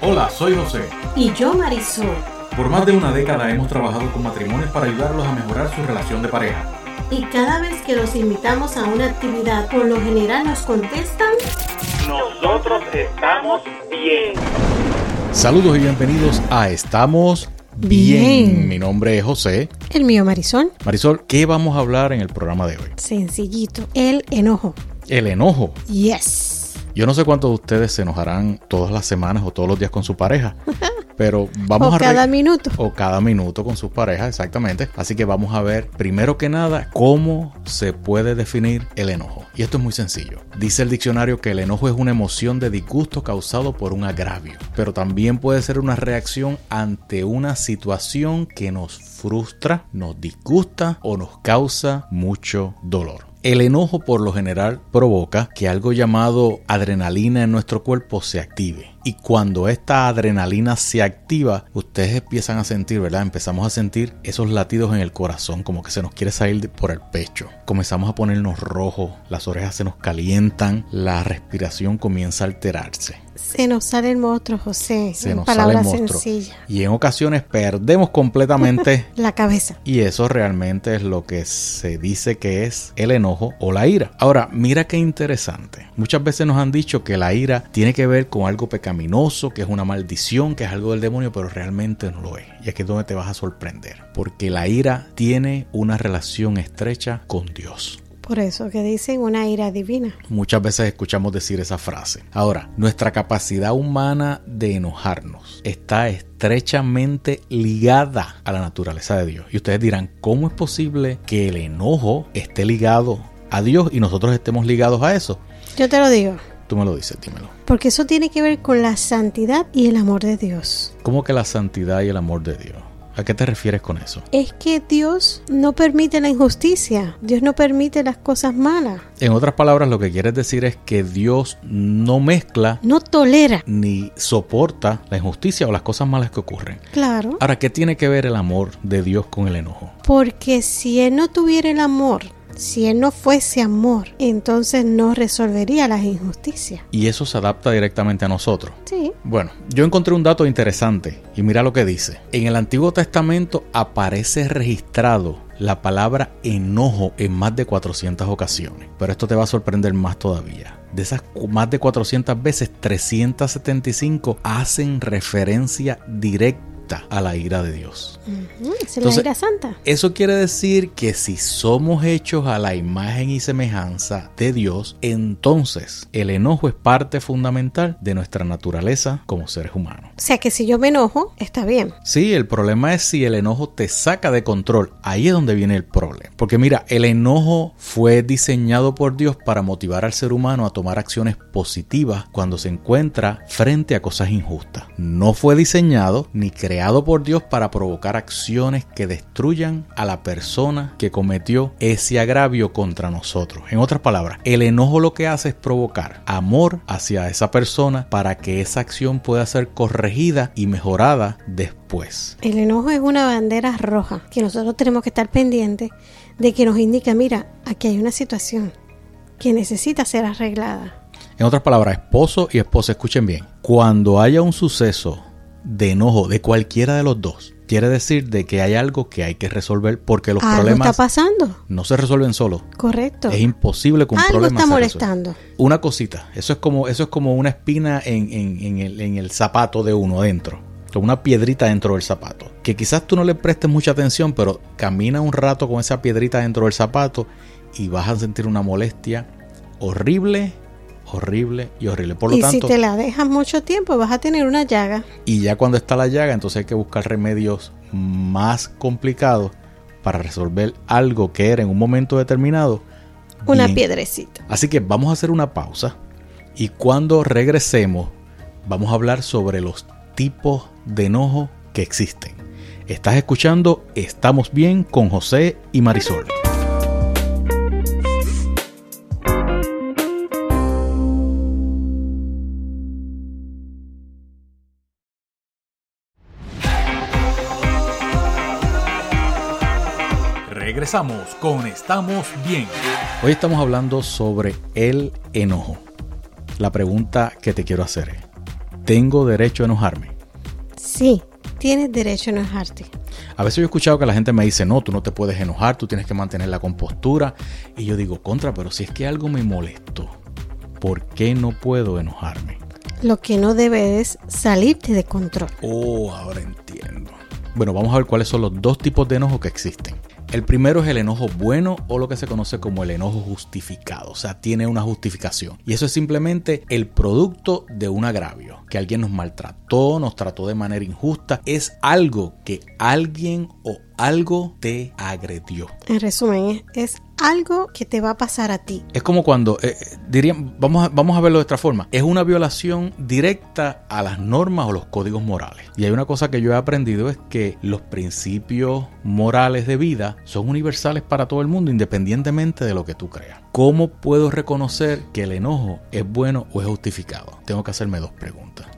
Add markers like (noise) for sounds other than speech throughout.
Hola, soy José. Y yo Marisol. Por más de una década hemos trabajado con matrimonios para ayudarlos a mejorar su relación de pareja. Y cada vez que los invitamos a una actividad, por lo general nos contestan... Nosotros estamos bien. Saludos y bienvenidos a Estamos bien. Bien. Mi nombre es José. El mío Marisol. Marisol, ¿qué vamos a hablar en el programa de hoy? Sencillito. El enojo. El enojo. Yes. Yo no sé cuántos de ustedes se enojarán todas las semanas o todos los días con su pareja, (laughs) pero vamos o a... cada minuto. o cada minuto con sus parejas, exactamente. Así que vamos a ver, primero que nada, cómo se puede definir el enojo. Y esto es muy sencillo. Dice el diccionario que el enojo es una emoción de disgusto causado por un agravio, pero también puede ser una reacción ante una situación que nos frustra, nos disgusta o nos causa mucho dolor. El enojo por lo general provoca que algo llamado adrenalina en nuestro cuerpo se active. Y cuando esta adrenalina se activa, ustedes empiezan a sentir, ¿verdad? Empezamos a sentir esos latidos en el corazón, como que se nos quiere salir por el pecho. Comenzamos a ponernos rojos, las orejas se nos calientan, la respiración comienza a alterarse. Se nos sale el monstruo, José. Se en nos sale el monstruo. sencillas. Y en ocasiones perdemos completamente (laughs) La cabeza. Y eso realmente es lo que se dice que es el enojo o la ira. Ahora, mira qué interesante. Muchas veces nos han dicho que la ira tiene que ver con algo pecaminoso, que es una maldición, que es algo del demonio, pero realmente no lo es. Y aquí es donde te vas a sorprender. Porque la ira tiene una relación estrecha con Dios. Por eso que dicen una ira divina. Muchas veces escuchamos decir esa frase. Ahora, nuestra capacidad humana de enojarnos está estrechamente ligada a la naturaleza de Dios. Y ustedes dirán, ¿cómo es posible que el enojo esté ligado a Dios y nosotros estemos ligados a eso? Yo te lo digo. Tú me lo dices, dímelo. Porque eso tiene que ver con la santidad y el amor de Dios. ¿Cómo que la santidad y el amor de Dios? ¿A qué te refieres con eso? Es que Dios no permite la injusticia. Dios no permite las cosas malas. En otras palabras, lo que quieres decir es que Dios no mezcla No tolera. ni soporta la injusticia o las cosas malas que ocurren. Claro. Ahora, ¿qué tiene que ver el amor de Dios con el enojo? Porque si Él no tuviera el amor, si Él no fuese amor, entonces no resolvería las injusticias. Y eso se adapta directamente a nosotros. Sí. Bueno, yo encontré un dato interesante y mira lo que dice. En el Antiguo Testamento aparece registrado la palabra enojo en más de 400 ocasiones. Pero esto te va a sorprender más todavía. De esas más de 400 veces, 375 hacen referencia directa a la ira de Dios. Es Entonces- la ira santa. Eso quiere decir que si somos hechos a la imagen y semejanza de Dios, entonces el enojo es parte fundamental de nuestra naturaleza como seres humanos. O sea que si yo me enojo, está bien. Sí, el problema es si el enojo te saca de control. Ahí es donde viene el problema. Porque mira, el enojo fue diseñado por Dios para motivar al ser humano a tomar acciones positivas cuando se encuentra frente a cosas injustas. No fue diseñado ni creado por Dios para provocar acciones que destruyan a la persona que cometió ese agravio contra nosotros. En otras palabras, el enojo lo que hace es provocar amor hacia esa persona para que esa acción pueda ser corregida y mejorada después. El enojo es una bandera roja que nosotros tenemos que estar pendientes de que nos indica, mira, aquí hay una situación que necesita ser arreglada. En otras palabras, esposo y esposa, escuchen bien. Cuando haya un suceso de enojo de cualquiera de los dos, quiere decir de que hay algo que hay que resolver porque los Algo está problemas pasando. no se resuelven solos. Correcto. Es imposible que un Algo problema está se resuelva. molestando. Una cosita, eso es como, eso es como una espina en, en- en el, en el zapato de uno dentro. Como una piedrita dentro del zapato. Que quizás tú no le prestes mucha atención, pero camina un rato con esa piedrita dentro del zapato y vas a sentir una molestia horrible, horrible y horrible. Por lo y tanto, si te la dejas mucho tiempo, vas a tener una llaga. y ya cuando está la llaga, entonces hay que buscar remedios más complicados para resolver algo que era en un momento determinado. Una bien. piedrecita. Así que vamos a hacer una pausa y cuando regresemos vamos a hablar sobre los tipos de enojo que existen. Estás escuchando Estamos bien con José y Marisol. Regresamos con Estamos Bien. Hoy estamos hablando sobre el enojo. La pregunta que te quiero hacer es, ¿tengo derecho a enojarme? Sí, tienes derecho a enojarte. A veces yo he escuchado que la gente me dice, no, tú no te puedes enojar, tú tienes que mantener la compostura. Y yo digo, contra, pero si es que algo me molestó, ¿por qué no puedo enojarme? Lo que no debe es salirte de control. Oh, ahora entiendo. Bueno, vamos a ver cuáles son los dos tipos de enojo que existen. El primero es el enojo bueno o lo que se conoce como el enojo justificado, o sea, tiene una justificación. Y eso es simplemente el producto de un agravio, que alguien nos maltrató, nos trató de manera injusta, es algo que alguien o algo te agredió. En resumen, es, es algo que te va a pasar a ti. Es como cuando, eh, eh, dirían, vamos a, vamos a verlo de esta forma, es una violación directa a las normas o los códigos morales. Y hay una cosa que yo he aprendido es que los principios morales de vida son universales para todo el mundo, independientemente de lo que tú creas. ¿Cómo puedo reconocer que el enojo es bueno o es justificado? Tengo que hacerme dos preguntas.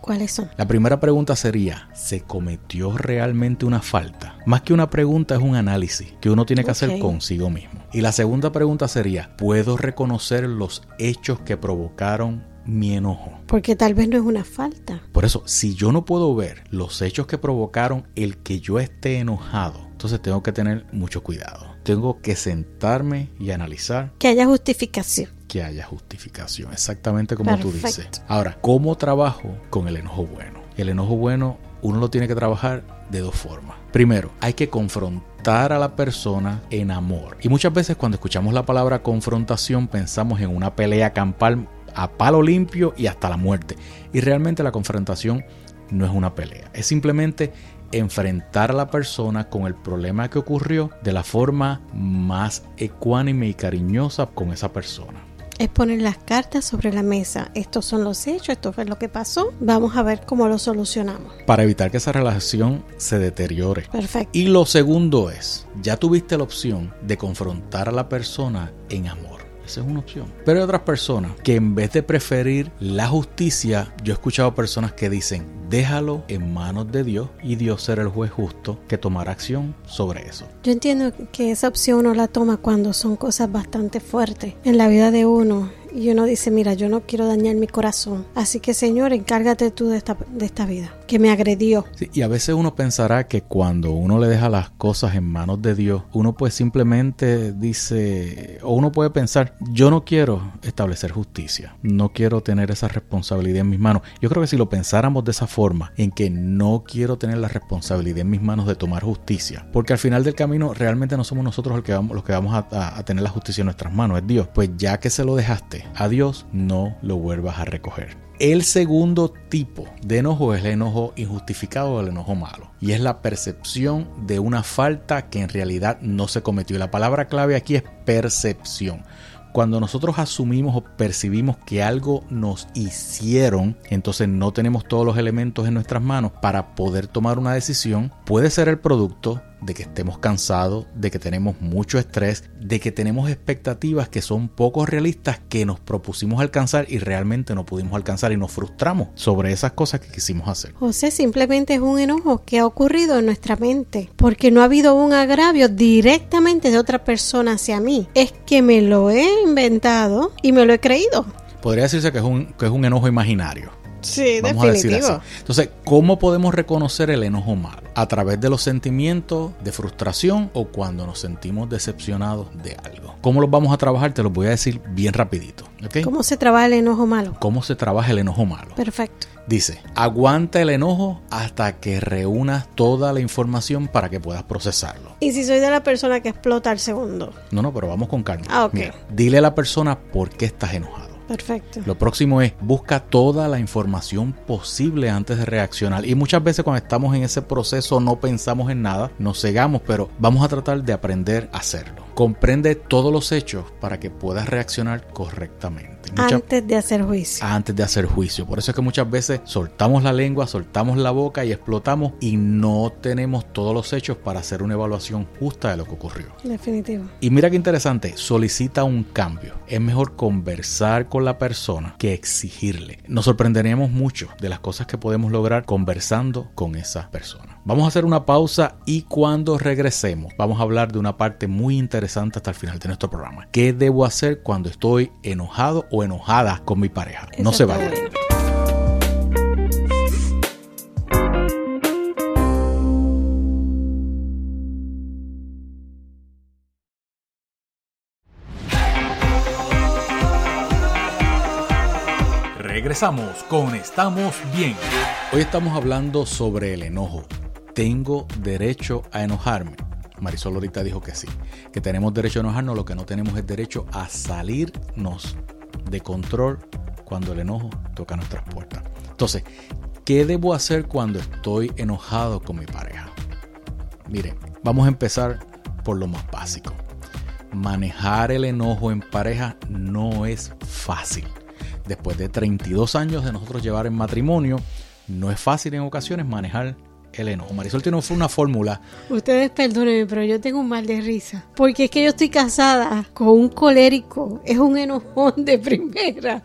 ¿Cuáles son? La primera pregunta sería, ¿se cometió realmente una falta? Más que una pregunta es un análisis que uno tiene que hacer consigo mismo. Y la segunda pregunta sería, ¿puedo reconocer los hechos que provocaron mi enojo? Porque tal vez no es una falta. Por eso, si yo no puedo ver los hechos que provocaron el que yo esté enojado, entonces tengo que tener mucho cuidado. Tengo que sentarme y analizar Que haya justificación. Que haya justificación, exactamente como tú dices. Ahora, ¿cómo trabajo con el enojo bueno? El enojo bueno uno lo tiene que trabajar de dos formas. Primero, hay que confrontar a la persona en amor. Y muchas veces cuando escuchamos la palabra confrontación pensamos en una pelea campal a palo limpio y hasta la muerte. Y realmente la confrontación no es una pelea, es simplemente enfrentar a la persona con el problema que ocurrió de la forma más ecuánime y cariñosa con esa persona. Es poner las cartas sobre la mesa. Estos son los hechos, esto fue lo que pasó. Vamos a ver cómo lo solucionamos. para evitar que esa relación se deteriore. Perfecto. Y lo segundo es, ya tuviste la opción de confrontar a la persona en amor. Esa es una opción. Pero hay otras personas que en vez de preferir la justicia, yo he escuchado personas que dicen, déjalo en manos de Dios y Dios será el juez justo que tomará acción sobre eso. Yo entiendo que esa opción uno la toma cuando son cosas bastante fuertes en la vida de uno y uno dice, mira, yo no quiero dañar mi corazón, así que Señor, encárgate tú de esta, de esta vida, que me agredió. Y a veces uno pensará que cuando uno le deja las cosas en manos de Dios, uno pues simplemente dice, o uno puede pensar, yo no quiero establecer justicia, no quiero tener esa responsabilidad en mis manos. Yo creo que si lo pensáramos de esa forma, en que no quiero tener la responsabilidad en mis manos de tomar justicia, porque al final del camino realmente no somos nosotros los que vamos, a tener la justicia en nuestras manos, es Dios. Pues ya que se lo dejaste a Dios, no lo vuelvas a recoger. El segundo tipo de enojo es el enojo injustificado o el enojo malo. Y es la percepción de una falta que en realidad no se cometió. Y la palabra clave aquí es percepción. Cuando nosotros asumimos o percibimos que algo nos hicieron, entonces no tenemos todos los elementos en nuestras manos para poder tomar una decisión. Puede ser el producto de que estemos cansados, de que tenemos mucho estrés, de que tenemos expectativas que son poco realistas que nos propusimos alcanzar y realmente no pudimos alcanzar y nos frustramos sobre esas cosas que quisimos hacer. José simplemente es un enojo que ha ocurrido en nuestra mente, porque no ha habido un agravio directamente de otra persona hacia mí. Es que me lo he inventado y me lo he creído. Podría decirse que es un, que es un enojo imaginario. Sí, Vamos a decir así. Entonces, ¿cómo podemos reconocer el enojo malo? A través de los sentimientos de frustración o cuando nos sentimos decepcionados de algo. ¿Cómo los vamos a trabajar? Te los voy a decir bien rapidito. ¿ok? ¿Cómo se trabaja el enojo malo? ¿Cómo se trabaja el enojo malo? Perfecto. Dice, aguanta el enojo hasta que reúnas toda la información para que puedas procesarlo. ¿Y si soy de la persona que explota al segundo? No, no, pero vamos con calma. Ah, ok. Mira, dile a la persona por qué estás enojado. Perfecto. Lo próximo es busca toda la información posible antes de reaccionar. Y muchas veces cuando estamos en ese proceso no pensamos en nada, nos cegamos, pero vamos a tratar de aprender a hacerlo. Comprende todos los hechos para que puedas reaccionar correctamente. Mucha- Antes de hacer juicio. antes de hacer juicio. Por eso es que muchas veces soltamos la lengua, soltamos la boca y explotamos y no tenemos todos los hechos para hacer una evaluación justa de lo que ocurrió. Definitivo. Y mira qué interesante, solicita un cambio. Es mejor conversar con la persona que exigirle. Nos sorprenderíamos mucho de las cosas que podemos lograr conversando con esa persona. Vamos a hacer una pausa y cuando regresemos vamos a hablar de una parte muy interesante hasta el final de nuestro programa. ¿Qué debo hacer cuando estoy enojado o enojada con mi pareja? No se vayan. Regresamos con Estamos Bien. Hoy estamos hablando sobre el enojo ¿Tengo derecho a enojarme? Marisol ahorita dijo que sí, que tenemos derecho a enojarnos, lo que no tenemos es derecho a salirnos de control cuando el enojo toca nuestras puertas. Entonces, ¿qué debo hacer cuando estoy enojado con mi pareja? Miren, vamos a empezar por lo más básico. Manejar el enojo en pareja no es fácil. Después de 32 años de nosotros llevar en matrimonio, no es fácil en ocasiones manejar el enojo. Marisol tiene una fórmula. Ustedes perdónenme, pero yo tengo un mal de risa. Porque es que yo estoy casada con un colérico. Es un enojón de primera.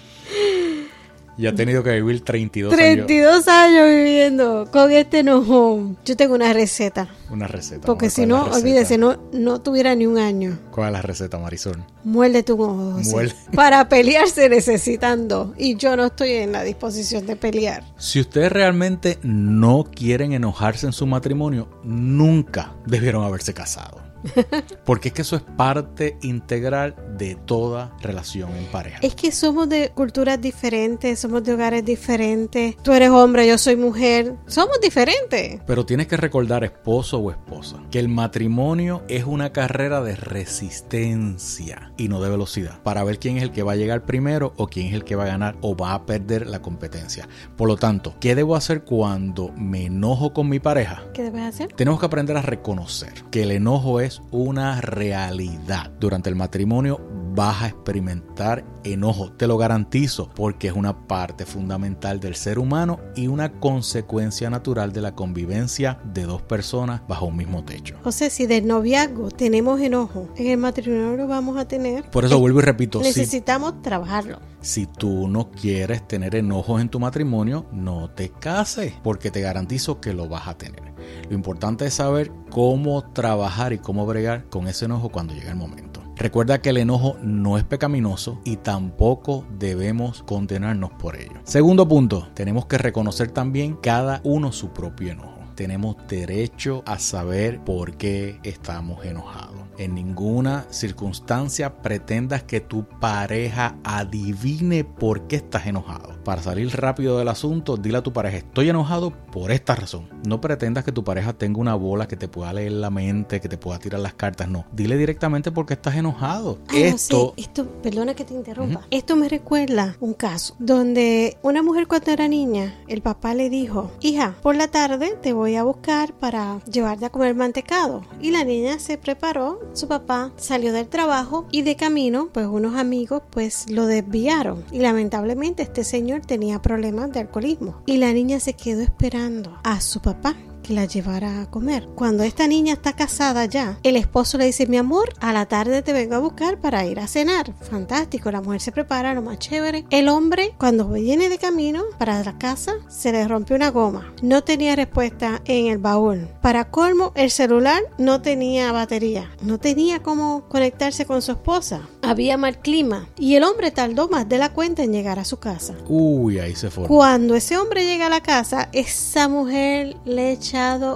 Y ha tenido que vivir 32, 32 años. viviendo con este enojón. Yo tengo una receta. Una receta. Porque si no, olvídese, no, no tuviera ni un año. ¿Cuál es la receta, Marisol? Muerde tu ojo. Muerde. (laughs) Para pelear se necesitan dos. Y yo no estoy en la disposición de pelear. Si ustedes realmente no quieren enojarse en su matrimonio, nunca debieron haberse casado. (laughs) Porque es que eso es parte integral de toda relación en pareja. Es que somos de culturas diferentes, somos de hogares diferentes. Tú eres hombre, yo soy mujer. Somos diferentes. Pero tienes que recordar, esposo o esposa, que el matrimonio es una carrera de resistencia y no de velocidad. Para ver quién es el que va a llegar primero o quién es el que va a ganar o va a perder la competencia. Por lo tanto, ¿qué debo hacer cuando me enojo con mi pareja? ¿Qué debes hacer? Tenemos que aprender a reconocer que el enojo es una realidad. Durante el matrimonio vas a experimentar enojo, te lo garantizo, porque es una parte fundamental del ser humano y una consecuencia natural de la convivencia de dos personas bajo un mismo techo. José, si del noviazgo tenemos enojo, en el matrimonio lo vamos a tener. Por eso vuelvo y repito, necesitamos trabajarlo. Si tú no quieres tener enojos en tu matrimonio, no te cases, porque te garantizo que lo vas a tener. Lo importante es saber cómo trabajar y cómo bregar con ese enojo cuando llegue el momento. Recuerda que el enojo no es pecaminoso y tampoco debemos condenarnos por ello. Segundo punto, tenemos que reconocer también cada uno su propio enojo. Tenemos derecho a saber por qué estamos enojados. En ninguna circunstancia pretendas que tu pareja adivine por qué estás enojado. Para salir rápido del asunto, dile a tu pareja, estoy enojado por esta razón. No pretendas que tu pareja tenga una bola que te pueda leer la mente, que te pueda tirar las cartas. No, dile directamente por qué estás enojado. esto, esto, perdona que te interrumpa. Esto me recuerda un caso donde una mujer cuando era niña, el papá le dijo, hija, por la tarde te voy a buscar para llevarte a comer mantecado. Y la niña se preparó su papá salió del trabajo y de camino, pues unos amigos pues lo desviaron. Y lamentablemente este señor tenía problemas de alcoholismo. Y la niña se quedó esperando a su papá que la llevara a comer. Cuando esta niña está casada ya, el esposo le dice, mi amor, a la tarde te vengo a buscar para ir a cenar. Fantástico, la mujer se prepara, lo más chévere. El hombre, cuando viene de camino para la casa, se le rompió una goma. No tenía respuesta en el baúl. Para colmo, el celular no tenía batería. No tenía cómo conectarse con su esposa. Había mal clima. Y el hombre tardó más de la cuenta en llegar a su casa. Uy, ahí se fue. Cuando ese hombre llega a la casa, esa mujer le echa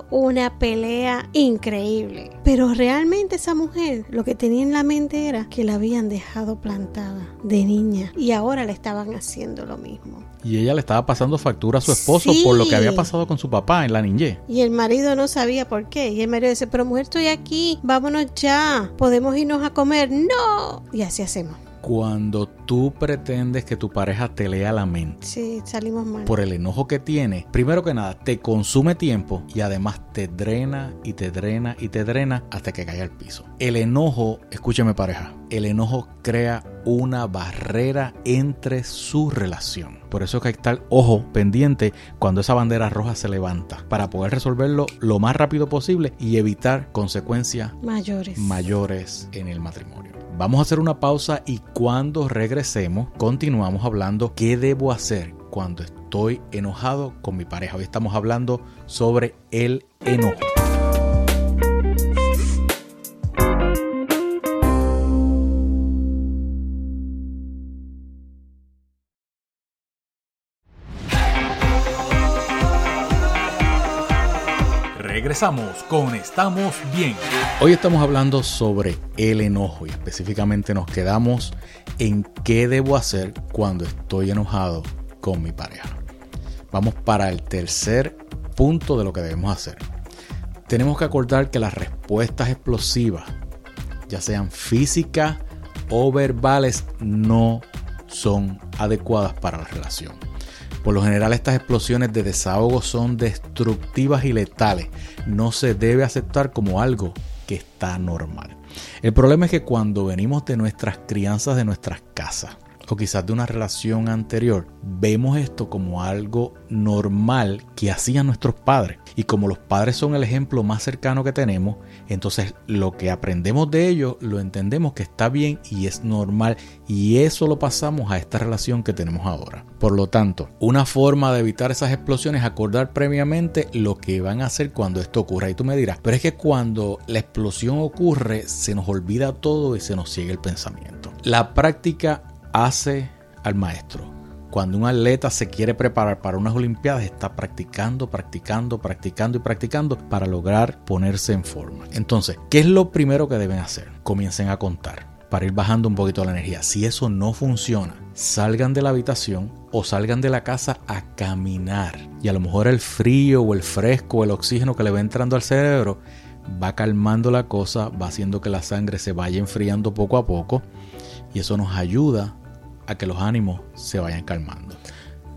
una pelea increíble. Pero realmente esa mujer lo que tenía en la mente era que la habían dejado plantada de niña y ahora le estaban haciendo lo mismo. Y ella le estaba pasando factura a su esposo por lo que había pasado con su papá en la niñez. Y el marido no sabía por qué. Y el marido dice, pero mujer, estoy aquí, vámonos ya, podemos irnos a comer. No. Y así hacemos cuando tú pretendes que tu pareja te lea la mente. Sí, salimos mal. Por el enojo que tiene, primero que nada, te consume tiempo y además te drena y te drena y te drena hasta que caiga al piso. El enojo, escúchame pareja, el enojo crea una barrera entre su relación. Por eso que hay que estar ojo pendiente cuando esa bandera roja se levanta para poder resolverlo lo más rápido posible y evitar consecuencias mayores, mayores en el matrimonio. Vamos a hacer una pausa y cuando regresemos continuamos hablando qué debo hacer cuando estoy enojado con mi pareja. Hoy estamos hablando sobre el enojo. Regresamos con Estamos Bien. Hoy estamos hablando sobre el enojo y específicamente nos quedamos en qué debo hacer cuando estoy enojado con mi pareja. Vamos para el tercer punto de lo que debemos hacer. Tenemos que acordar que las respuestas explosivas, ya sean físicas o verbales, no son adecuadas para la relación. Por lo general estas explosiones de desahogo son destructivas y letales. No se debe aceptar como algo que está normal. El problema es que cuando venimos de nuestras crianzas, de nuestras casas, o quizás de una relación anterior, vemos esto como algo normal que hacían nuestros padres. Y como los padres son el ejemplo más cercano que tenemos, entonces lo que aprendemos de ellos lo entendemos que está bien y es normal. Y eso lo pasamos a esta relación que tenemos ahora. Por lo tanto, una forma de evitar esas explosiones es acordar previamente lo que van a hacer cuando esto ocurra. Y tú me dirás, pero es que cuando la explosión ocurre se nos olvida todo y se nos sigue el pensamiento. La práctica hace al maestro. Cuando un atleta se quiere preparar para unas Olimpiadas, está practicando, practicando, practicando y practicando para lograr ponerse en forma. Entonces, ¿qué es lo primero que deben hacer? Comiencen a contar para ir bajando un poquito la energía. Si eso no funciona, salgan de la habitación o salgan de la casa a caminar. Y a lo mejor el frío o el fresco o el oxígeno que le va entrando al cerebro va calmando la cosa, va haciendo que la sangre se vaya enfriando poco a poco y eso nos ayuda a que los ánimos se vayan calmando.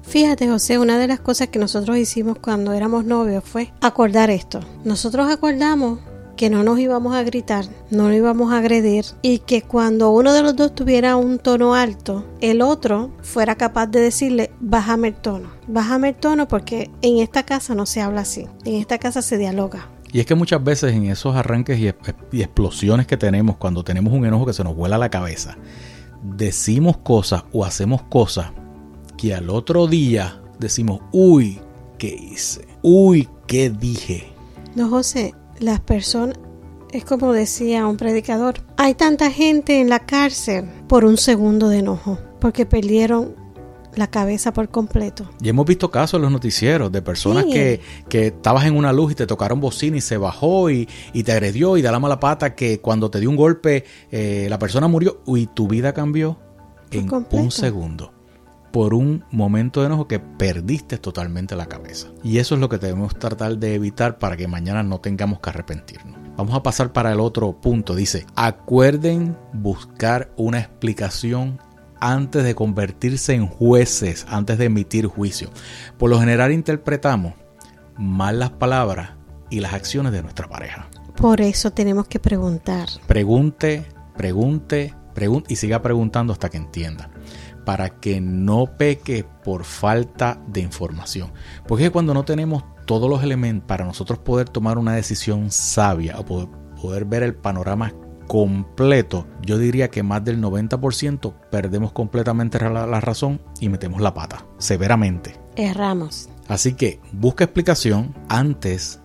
Fíjate, José, una de las cosas que nosotros hicimos cuando éramos novios fue acordar esto. Nosotros acordamos que no nos íbamos a gritar, no lo íbamos a agredir y que cuando uno de los dos tuviera un tono alto, el otro fuera capaz de decirle, bájame el tono, bájame el tono porque en esta casa no se habla así, en esta casa se dialoga. Y es que muchas veces en esos arranques y, y explosiones que tenemos, cuando tenemos un enojo que se nos vuela la cabeza, decimos cosas o hacemos cosas que al otro día decimos, uy, ¿qué hice? Uy, ¿qué dije? No, José, las personas, es como decía un predicador, hay tanta gente en la cárcel por un segundo de enojo, porque perdieron la cabeza por completo. Y hemos visto casos en los noticieros de personas que, que, estabas en una luz y te tocaron bocina y se bajó y, y, te agredió y da la mala pata que cuando te dio un golpe eh, la persona murió y tu vida cambió en un segundo. Por un momento de enojo que perdiste totalmente la cabeza. Y eso es lo que debemos tratar de evitar para que mañana no tengamos que arrepentirnos. Vamos a pasar para el otro punto. Dice, acuerden buscar una explicación antes de convertirse en jueces, antes de emitir juicio. Por lo general interpretamos mal las palabras y las acciones de nuestra pareja. Por eso tenemos que preguntar. Pregunte, pregunte, pregunte y siga preguntando hasta que entienda. Para que no peque por falta de información. Porque cuando no tenemos todos los elementos para nosotros poder tomar una decisión sabia o poder, poder ver el panorama completo, yo diría que más del 90% perdemos completamente la, la, razón y metemos la pata, severamente. Erramos. Así que busca explicación antes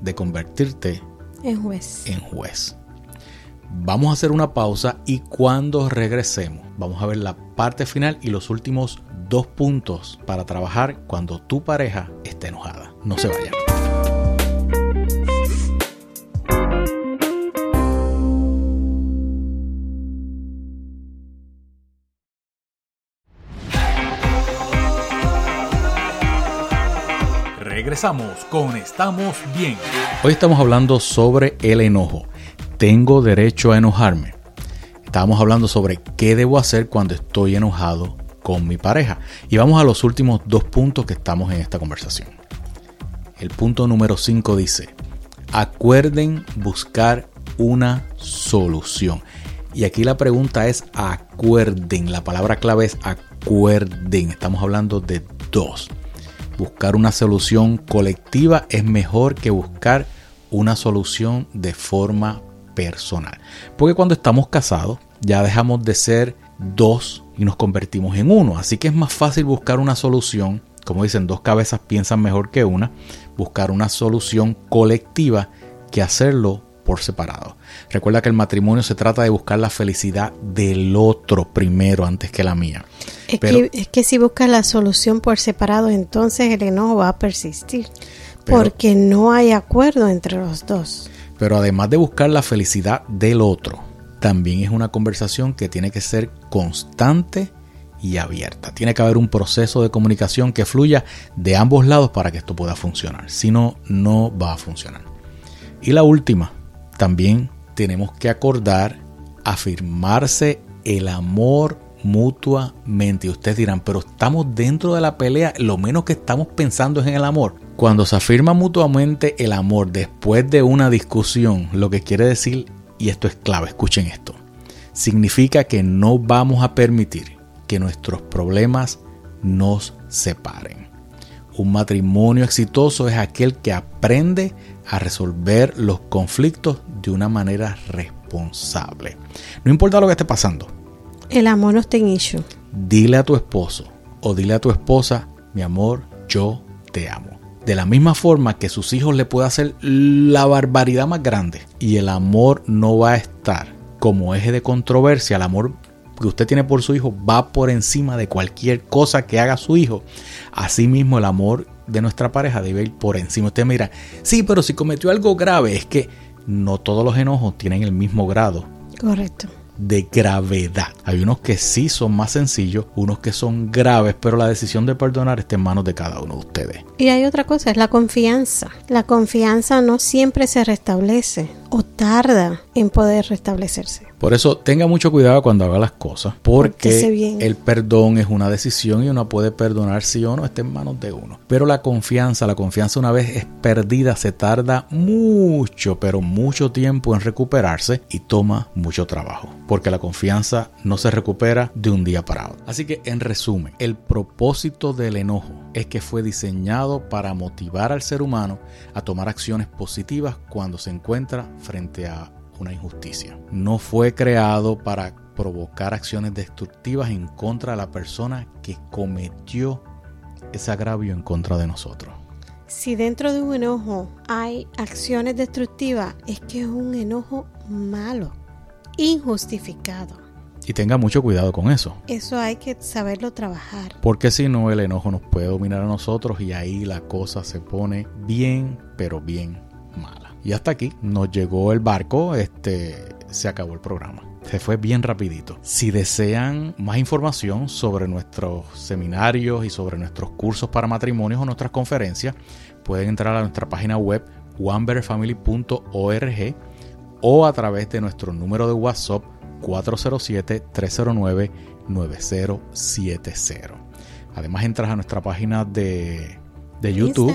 de convertirte en juez. En juez. Vamos a hacer una pausa y cuando regresemos vamos a ver la parte final y los últimos dos puntos para trabajar cuando tu pareja esté enojada. No se vayan. Regresamos con Estamos Bien. Hoy estamos hablando sobre el enojo. ¿Tengo derecho a enojarme? Estábamos hablando sobre qué debo hacer cuando estoy enojado con mi pareja. Y vamos a los últimos dos puntos que estamos en esta conversación. El punto número 5 dice, acuerden buscar una solución. Y aquí la pregunta es acuerden. La palabra clave es acuerden. Estamos hablando de dos buscar una solución colectiva es mejor que buscar una solución de forma personal. Porque cuando estamos casados ya dejamos de ser dos y nos convertimos en uno. Así que es más fácil buscar una solución, como dicen, dos cabezas piensan mejor que una, buscar una solución colectiva que hacerlo por separado. Recuerda que el matrimonio se trata de buscar la felicidad del otro primero antes que la mía. Es, que, es que, si buscas la solución por separado, entonces el enojo va a persistir. porque no hay acuerdo entre los dos. Pero además de buscar la felicidad del otro, también es una conversación que tiene que ser constante y abierta. Tiene que haber un proceso de comunicación que fluya de ambos lados para que esto pueda funcionar. Si no, no va a funcionar. Y la última, también tenemos que acordar afirmarse el amor mutuamente. Y ustedes dirán, pero estamos dentro de la pelea, lo menos que estamos pensando es en el amor. Cuando se afirma mutuamente el amor después de una discusión, lo que quiere decir, y esto es clave, escuchen esto, significa que no vamos a permitir que nuestros problemas nos separen. Un matrimonio exitoso es aquel que aprende a resolver los conflictos de una manera responsable. No importa lo que esté pasando. El amor no está en issue. Dile a tu esposo o dile a tu esposa, mi amor, yo te amo. De la misma forma que sus hijos le puede hacer la barbaridad más grande y el amor no va a estar como eje de controversia, el amor que usted tiene por su hijo va por encima de cualquier cosa que haga su hijo. Asimismo, el amor de nuestra pareja debe ir por encima. Usted mira, sí, pero si cometió algo grave, es que no todos los enojos tienen el mismo grado. Correcto de gravedad. Hay unos que sí son más sencillos, unos que son graves, pero la decisión de perdonar está en manos de cada uno de ustedes. Y hay otra cosa, es la confianza. La confianza no siempre se restablece o tarda en poder restablecerse. Por eso tenga mucho cuidado cuando haga las cosas, porque el perdón es una decisión y uno puede perdonar si o no, está en manos de uno. Pero la confianza, la confianza una vez es perdida, se tarda mucho, pero mucho tiempo en recuperarse y toma mucho trabajo, porque la confianza no se recupera de un día para otro. Así que en resumen, el propósito del enojo es que fue diseñado para motivar al ser humano a tomar acciones positivas cuando se encuentra frente a una injusticia. No fue creado para provocar acciones destructivas en contra de la persona que cometió ese agravio en contra de nosotros. Si dentro de un enojo hay acciones destructivas, es que es un enojo malo, injustificado. Y tenga mucho cuidado con eso. Eso hay que saberlo trabajar. Porque si no, el enojo nos puede dominar a nosotros y ahí la cosa se pone bien, pero bien mala. Y hasta aquí nos llegó el barco, este se acabó el programa. Se fue bien rapidito. Si desean más información sobre nuestros seminarios y sobre nuestros cursos para matrimonios o nuestras conferencias, pueden entrar a nuestra página web onebetterfamily.org o a través de nuestro número de WhatsApp 407-309-9070. Además entras a nuestra página de, YouTube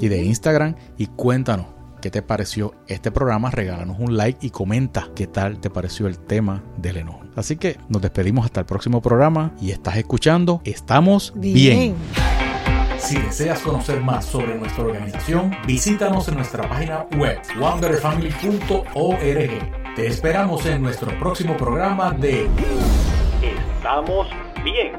y de Instagram y cuéntanos qué te pareció este programa, regálanos un like y comenta qué tal te pareció el tema del enojo. Así que nos despedimos hasta el próximo programa y estás escuchando Estamos bien. Si deseas conocer más sobre nuestra organización, visítanos en nuestra página web wonderfamily.org. Te esperamos en nuestro próximo programa de Estamos bien.